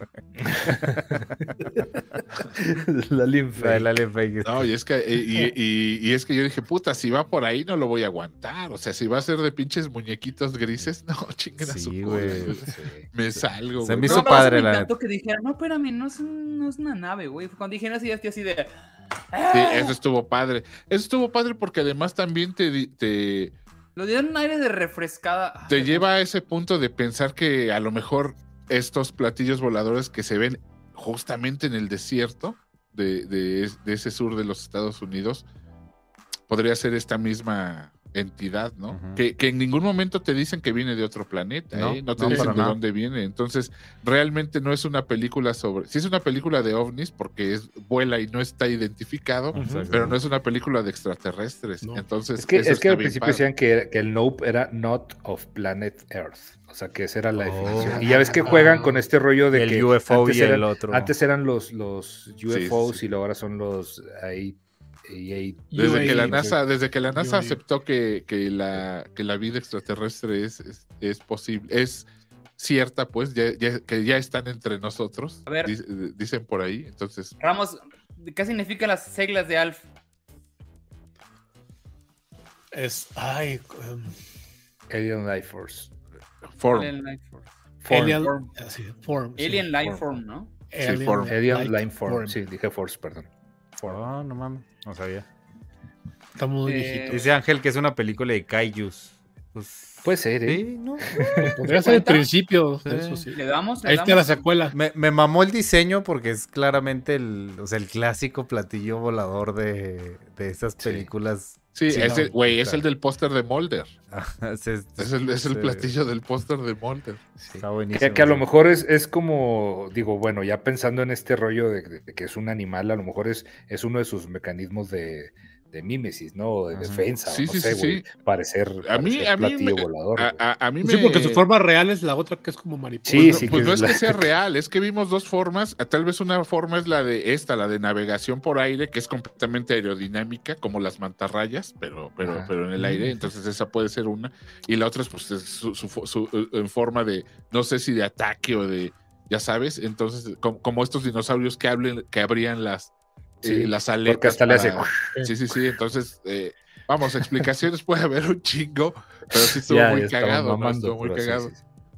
el alien fake. El alien fake. No, y es, que, y, es que yo dije, puta, si va por ahí no lo voy a aguantar. O sea, si va a ser de pinches muñequitos grises, no, chinguen a su güey. Me salgo. Se me hizo padre me la que dijera, no, espérame, no es, no es una nave, güey. Cuando dijeron así, así de. Sí, ¡Ah! eso estuvo padre. Eso estuvo padre porque además también te, te lo dieron un aire de refrescada. Te lleva a ese punto de pensar que a lo mejor estos platillos voladores que se ven justamente en el desierto de, de, ese sur de los Estados Unidos podría ser esta misma entidad, ¿no? que, en ningún momento te dicen que viene de otro planeta, no, ¿eh? no te dicen de dónde viene. Entonces, realmente no es una película sobre. Sí es una película de ovnis porque es vuela y no está identificado, pero no es una película de extraterrestres. Entonces, es que, es que al principio decían que, el Nope era not of planet Earth. O sea, que esa era la definición. Oh. Y ya ves que juegan con este rollo de el que UFO y el otro. Antes eran los, los UFOs y ahora son los ahí desde, que la NASA, desde que la NASA aceptó que, que, la, que la vida extraterrestre es, es, posible, es cierta, pues, ya, que ya están entre nosotros, A ver, dicen por ahí. Entonces, Ramos, ¿qué significan las siglas de ALF? Es. Ay. Um, Alien Life Force. Form. Alien Life Force. Alien, form. Alien Life Form, ¿no? Alien, form. Alien Life Form. Sí, dije Force, perdón. Oh, no mames, no sabía. Está muy eh, Dice Ángel que es una película de Kaijus. Pues, Puede ser, ¿eh? Sí, no. Podría ser el principio. Eso sí. Le damos. Ahí está la secuela. Me, me, mamó el diseño porque es claramente el, o sea, el clásico platillo volador de, de esas películas. Sí, es, el, güey, es el del póster de Molder. es, el, es, el, platillo del póster de Molder. Está buenísimo. Que, a lo mejor es, es como, digo, bueno, ya pensando en este rollo de, que es un animal, a lo mejor es, es uno de sus mecanismos de, de mímesis, ¿no? De defensa, sí, no sí, sé, sí, Parecer, a mí, a mí volador. A, mí me... Sí, porque su forma real es la otra que es como mariposa. Sí, sí, pues no es que sea real, es que vimos dos formas. Tal vez una forma es la de esta, la de navegación por aire, que es completamente aerodinámica, como las mantarrayas, pero, pero, pero en el aire. Entonces esa puede ser una. Y la otra es pues su, en forma de, no sé si de ataque o de, ya sabes. Entonces, como, estos dinosaurios que hablen, que abrían las Sí, las aletas. hasta le hace... Sí, sí, sí. Entonces, eh, vamos, explicaciones puede haber un chingo, pero sí estuvo muy cagado, ¿no? Estuvo muy cagado.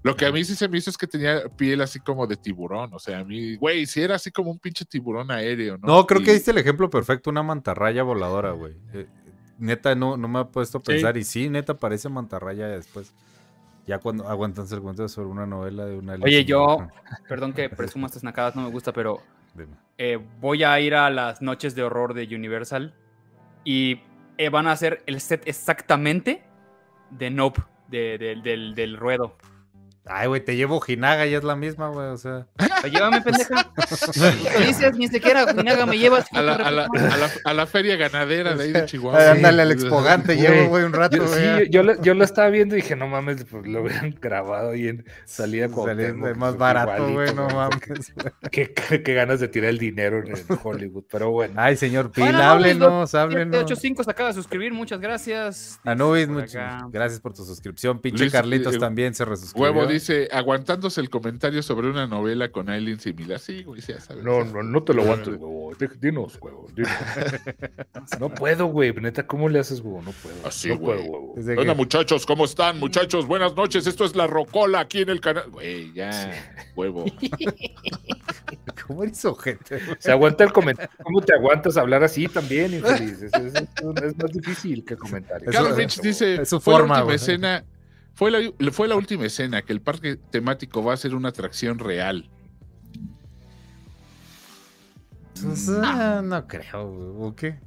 Lo que a mí sí se me hizo es que tenía piel así como de tiburón. O sea, a mí, güey, si era así como un pinche tiburón aéreo, ¿no? No, creo que diste el ejemplo perfecto, una mantarraya voladora, güey. Eh, neta, no, no me ha puesto a pensar. Y sí, neta, parece mantarraya después. Ya cuando aguantan el cuento sobre una novela de una. Oye, yo, perdón que presuma estas nacadas, no me gusta, pero eh, voy a ir a las noches de horror de Universal y eh, van a hacer el set exactamente de Nope, del, del ruedo. Ay, güey, te llevo Jinaga y es la misma, güey, o sea. Llévame, pendeja. dices, ni siquiera Jinaga me llevas. A la, a, la, a, la, feria ganadera de ahí de Chihuahua. ándale al expogante, llevo, güey, un rato, yo, Sí, yo, lo, yo, lo, estaba viendo y dije, no mames, pues lo hubieran grabado y en salida con. Salía más barato, güey, no mames. qué, qué, ganas de tirar el dinero en Hollywood, pero bueno. Ay, señor Pil, bueno, háblenos, háblenos. 85 se acaba de suscribir, muchas gracias. Anubis, muchas gracias por tu suscripción. Pinche Carlitos eh, también se resuscribió dice, aguantándose el comentario sobre una novela con Aileen similar. Sí, güey, ya sabes. No, no, no te lo aguanto, huevo. Dinos, huevo. Dinos. no puedo, güey. Neta, ¿cómo le haces, huevo? No puedo. Así, no güey. Puedo, muchachos, ¿cómo están? Muchachos, buenas noches. Esto es La Rocola aquí en el canal. Güey, ya, huevo. ¿Cómo eres ojete? Se aguanta el comentario. ¿Cómo te aguantas hablar así también, infeliz? Es, es, es, más difícil que comentar. Carlos Rich dice, su forma, fue la escena fue la, fue la última escena que el parque temático va a ser una atracción real. Pues, ah, no creo, ¿o qué?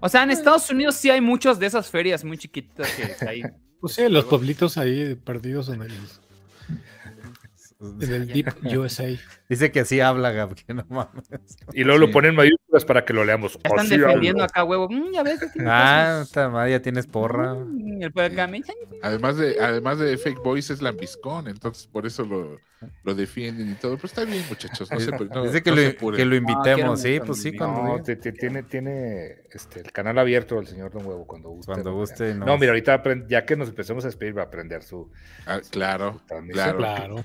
O sea, en Estados Unidos sí hay muchas de esas ferias muy chiquititas que hay. Pues sí, los pueblitos ahí perdidos en el, en el Deep USA. Dice que así habla, Gab, que no mames. Y luego lo ponen mayúsculas para que lo leamos. están defendiendo acá, huevo. Mm, ya ves. Ah, está mal, ya tienes porra. Mm, además de, además de fake voice es lambiscón, entonces por eso lo, lo defienden y todo. Pero está bien, muchachos. No se, Dice que, lo, que lo invitemos, sí, pues sí, cuando. tiene, tiene este, el canal abierto el señor Don Huevo cuando guste. Cuando guste. No, mira, ahorita ya que nos empecemos a despedir, va a aprender su. Ah, claro, claro. Claro.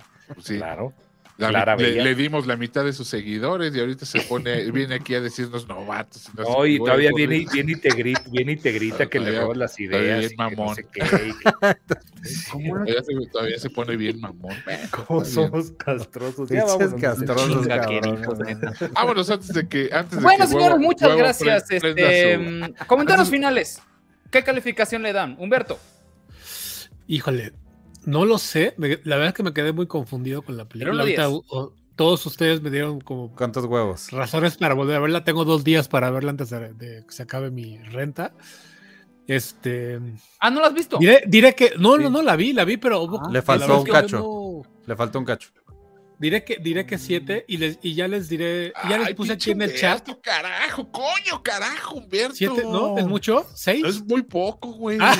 Sí. Claro le, dimos la mitad de sus seguidores y ahorita se pone, viene aquí a decirnos novatos. No, y todavía viene, viene, y te grita, viene y te grita que le robas las ideas. Bien mamón. todavía, se, pone bien mamón. ¿Cómo somos castrosos? Ya vamos castrosos, Vámonos antes de que. Antes bueno, señores, muchas gracias. Este, mm, comentarios finales. ¿Qué calificación le dan? Humberto. Híjole, no lo sé. la verdad es que me quedé muy confundido con la película. todos ustedes me dieron como. ¿Cuántos huevos? Razones para volver a verla. Tengo dos días para verla antes de, que se acabe mi renta. Este. Ah, ¿no la has visto? Diré, que. No, no, no la vi, la vi, pero. Ah, le faltó un cacho. Le faltó un cacho. Diré que, diré que siete y, les, y ya les diré, ya les puse aquí en el chat. carajo, coño, carajo, Humberto. ¿Siete? ¿No? ¿Es mucho? ¿Seis? Es muy poco, güey. Ah.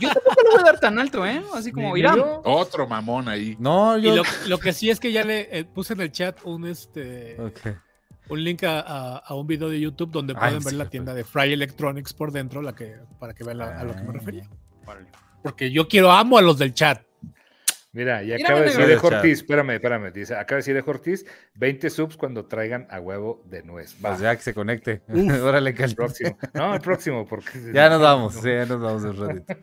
Yo tampoco lo voy a dar tan alto, ¿eh? Así como Irán. Otro mamón ahí. No, yo. Y lo, que sí es que ya le eh, puse en el chat un este. Un link a, a, un video de YouTube donde pueden ver la tienda de Fry Electronics por dentro, la que, para que vean a lo que me refería. Porque yo quiero amo a los del chat. Mira, y acaba de decir de Ortiz, espérame, espérame, dice, acaba de decir de Ortiz, 20 subs cuando traigan a huevo de nuez. Va. Pues ya que se conecte. Órale, El próximo. No, el próximo, porque... ya nos vamos, sí, ya nos vamos un ratito.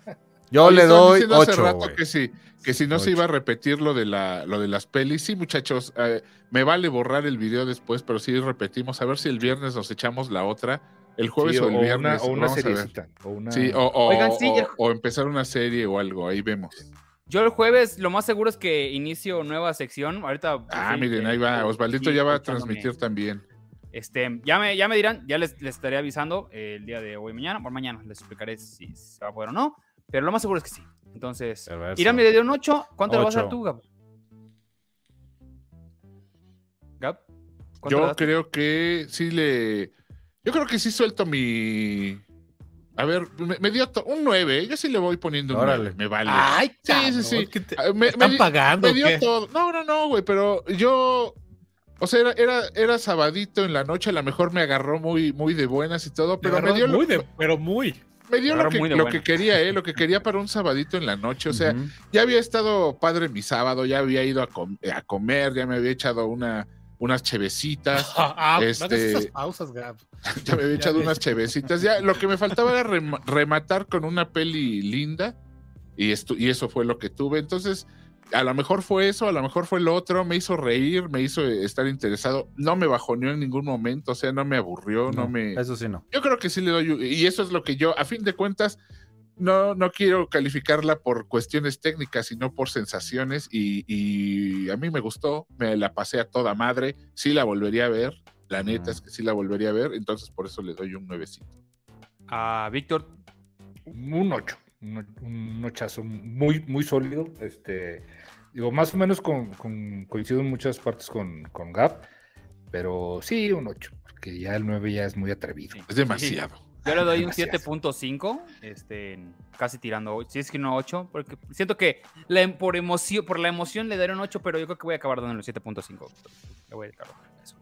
Yo le doy 8. que sí, que si no se iba a repetir lo de, la, lo de las pelis. Sí, muchachos, eh, me vale borrar el video después, pero sí repetimos. A ver si el viernes nos echamos la otra. El jueves o el viernes. o una seriecita. O una... Sí, o, o, o empezar una serie o algo, ahí vemos. Yo el jueves lo más seguro es que inicio nueva sección. Ahorita. Pues, ah, miren, ahí va. Osvaldito ya va a transmitir también. Este, ya me, ya me dirán, ya les, estaré avisando el día de hoy mañana. Por mañana les explicaré si se va a poder o no. Pero lo más seguro es que sí. Entonces, Irán me dio un 8. ¿Cuánto le vas a dar tú, Gab? Gab. Yo creo que sí le Yo creo que sí suelto mi. A ver, me, dio un 9. Yo sí le voy poniendo un Órale. Me vale. Ay, sí, sí, sí. Ah, me, están pagando. Me dio todo. No, no, no, güey, pero yo. O sea, era, era, era, sabadito en la noche, a lo mejor me agarró muy, muy de buenas y todo, pero me, dio. Muy de, pero muy. Me dio lo que, lo que, quería, ¿eh? Lo que quería para un sabadito en la noche. O sea, ya había estado padre mi sábado, ya había ido a, a comer, ya me había echado una unas chevecitas. Ah, este, pausas, Gab. Ya me había echado unas chevecitas. Ya lo que me faltaba era rematar con una peli linda. Y, esto, y eso fue lo que tuve. Entonces, a lo mejor fue eso, a lo mejor fue lo otro. Me hizo reír, me hizo estar interesado. No me bajoneó en ningún momento. O sea, no me aburrió, no, no me. Eso sí, no. Yo creo que sí le doy. Y eso es lo que yo, a fin de cuentas no, no quiero calificarla por cuestiones técnicas, sino por sensaciones. Y, a mí me gustó, me la pasé a toda madre. Sí la volvería a ver. La neta es que sí la volvería a ver. Entonces, por eso le doy un nuevecito. A Víctor. Un 8. Un, un ochazo muy, muy sólido. Este, digo, más o menos con, coincido en muchas partes con, con Gap. Pero sí, un 8. Porque ya el 9 ya es muy atrevido. Es demasiado. Yo le doy un 7.5, este, casi tirando, si es que no 8, porque siento que la, por, emoción, por la emoción le daré un 8, pero yo creo que voy a acabar dando el 7.5. Le voy a eso.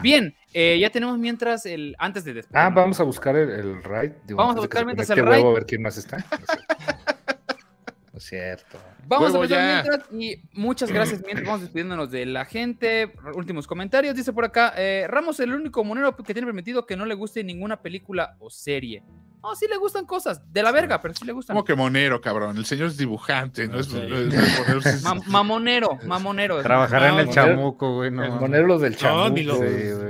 Bien, eh, ya tenemos mientras el antes de despedir. Ah, vamos a buscar el, el vamos a buscar mientras el raid. a ver quién más está. No es cierto. Vamos a empezar mientras y muchas gracias mientras vamos despidiéndonos de la gente. Últimos comentarios. Dice por acá, eh, Ramos el único monero que tiene permitido que no le guste ninguna película o serie. No, sí le gustan cosas. De la verga, pero sí le gustan. ¿Cómo que monero, cabrón? El señor es dibujante, no, es, mamonero, mamonero. Trabajará en el chamuco, güey. El monero los del chamuco.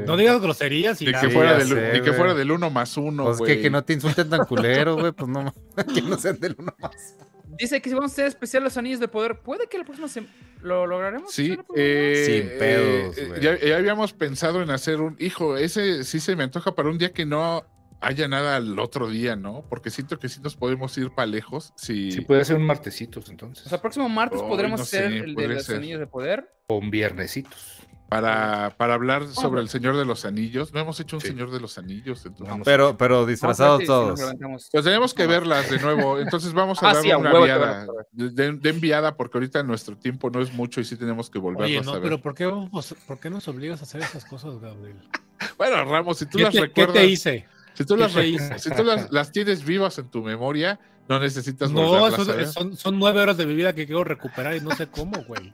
No, digas groserías y, que, fuera del, que fuera del uno más uno, Pues que, que no te insulten tan culero, güey. Pues no, que no sean del uno más Dice que si vamos a hacer especial los anillos de poder, ¿puede que la próxima se... lo lograremos? Sí, eh, sin pedos. Eh, ya, habíamos pensado en hacer un. Hijo, ese sí se me antoja para un día que no haya nada al otro día, ¿no? Porque siento que sí nos podemos ir para lejos. Si... Sí, puede ser un martesitos entonces. O sea, próximo martes podremos hacer el de los anillos de poder. O un viernesitos para, para hablar sobre el Señor de los Anillos. No hemos hecho un Señor de los Anillos. Entonces. Pero, pero disfrazados todos. pues tenemos que verlas de nuevo. Entonces vamos a ah, dar una enviada. De, enviada, porque ahorita nuestro tiempo no es mucho y sí tenemos que volverlas a ver. Pero ¿por qué, ¿por qué nos obligas a hacer esas cosas, Gabriel? bueno, Ramos, si tú las recuerdas. ¿Qué te hice? Si tú, las, si tú las, las tienes vivas en tu memoria, no necesitas No, son, son, nueve horas de mi vida que quiero recuperar y no sé cómo, güey.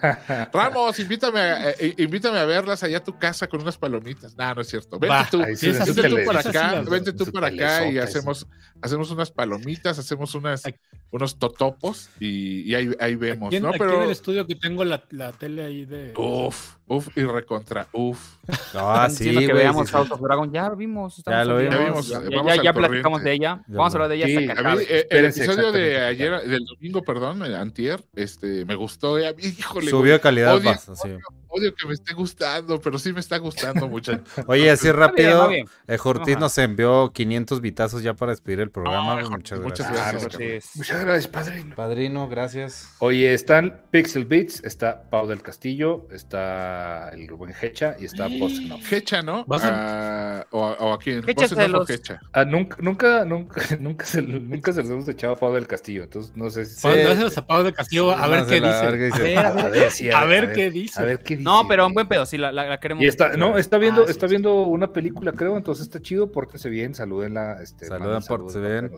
Ramos, invítame a, eh, eh, invítame a verlas allá a tu casa con unas palomitas. No, no es cierto. Vente tú, vente tú para acá, vente tú para acá y hacemos, hacemos unas palomitas, hacemos unas, unos totopos y, ahí, ahí, vemos, ¿no? Pero... en el estudio que tengo la, la tele ahí de... Uf, uf y recontra, uf. Ah, sí, que veamos House of Dragon, ya vimos. Ya lo vimos. Ya, ya, ya platicamos de ella. Vamos a hablar de ella hasta eh, el episodio de ayer, del domingo, perdón, antier, este, me gustó. Eh, híjole, Subió calidad odio, odio, que me esté gustando, pero sí me está gustando mucho. Oye, así rápido, el eh, nos envió 500 vitazos ya para despedir el programa. muchas, muchas gracias. Muchas gracias, padrino. Padrino, gracias. Oye, están Pixel Beats, está Pau del Castillo, está el buen Hecha y está Post Hecha, ¿no? Ah, o, o, aquí en Hecha, los... Hecha. Ah, nunca, nunca, nunca, nunca se, nunca se los hemos echado a Pau del Castillo, entonces no sé si. a Pau del Castillo a ver qué dice. A ver qué dice. A ver qué dice. No, pero un buen pedo, sí, la, la, queremos. Y está, no, está viendo, ah, está viendo una película, creo, entonces está chido, pórtense bien, salúdenla. Este, Saluden, pórtense bien.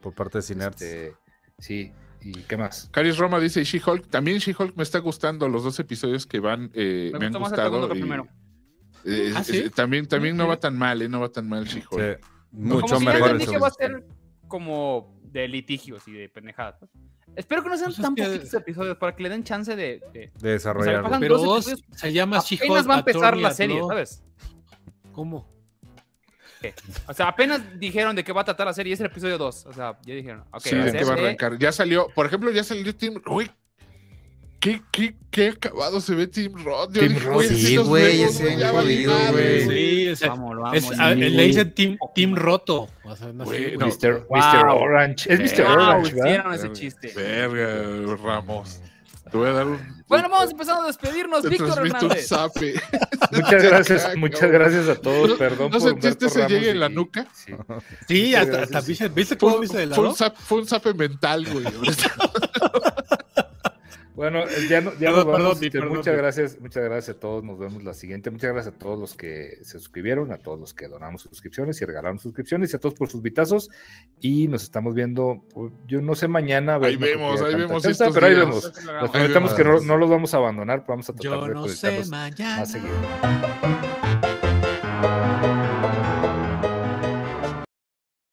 Por parte de Cinerts. Este, sí. ¿Y qué más? Caris Roma dice She-Hulk. También She-Hulk me está gustando los dos episodios que van. Eh, me, han gustado. Eh, ¿Ah, también también no va tan mal, ¿eh? No va tan mal She-Hulk. mucho mejor. que va a ser como de litigios y de pendejadas. Espero que no sean pues tan poquitos episodios para que le den chance de, de, desarrollar. Pero se llama. Apenas va a empezar la serie, ¿sabes? ¿Cómo? O sea, apenas dijeron de qué va a tratar la serie, es el episodio 2. O sea, ya dijeron, ok. Sí, de qué va a arrancar. Ya salió, por ejemplo, ya salió Team. Uy, ¿Qué, qué, qué acabado se ve Team Roth. Team Roth, sí, güey, ese jodido, güey. Sí, o sea, vamos, vamos, le dicen Team, team Roto. O sea, no wey, no. Mr. Wow. Orange. Es Mr. Wow, Orange, ¿verdad? ese chiste. Verga, Ramos. Te voy a dar un. Bueno, vamos empezando a despedirnos, Víctor Hernández. muchas gracias, muchas gracias a todos. Perdón ¿No sentiste ese llegue en la nuca? Sí, hasta, hasta, ¿viste cómo viste de lado? Fue un zape mental, güey. Bueno, eh, ya, ya nos vamos. Este, muchas gracias, muchas gracias a todos. Nos vemos la siguiente. Muchas gracias a todos los que se suscribieron, a todos los que donamos suscripciones y regalaron suscripciones y a todos por sus vitazos. Y nos estamos viendo, pues, yo no sé mañana. Ahí vemos, ahí vemos. pero ahí vemos. Nos prometemos que no, no, los vamos a abandonar, vamos a tratar yo no sé mañana. más seguido.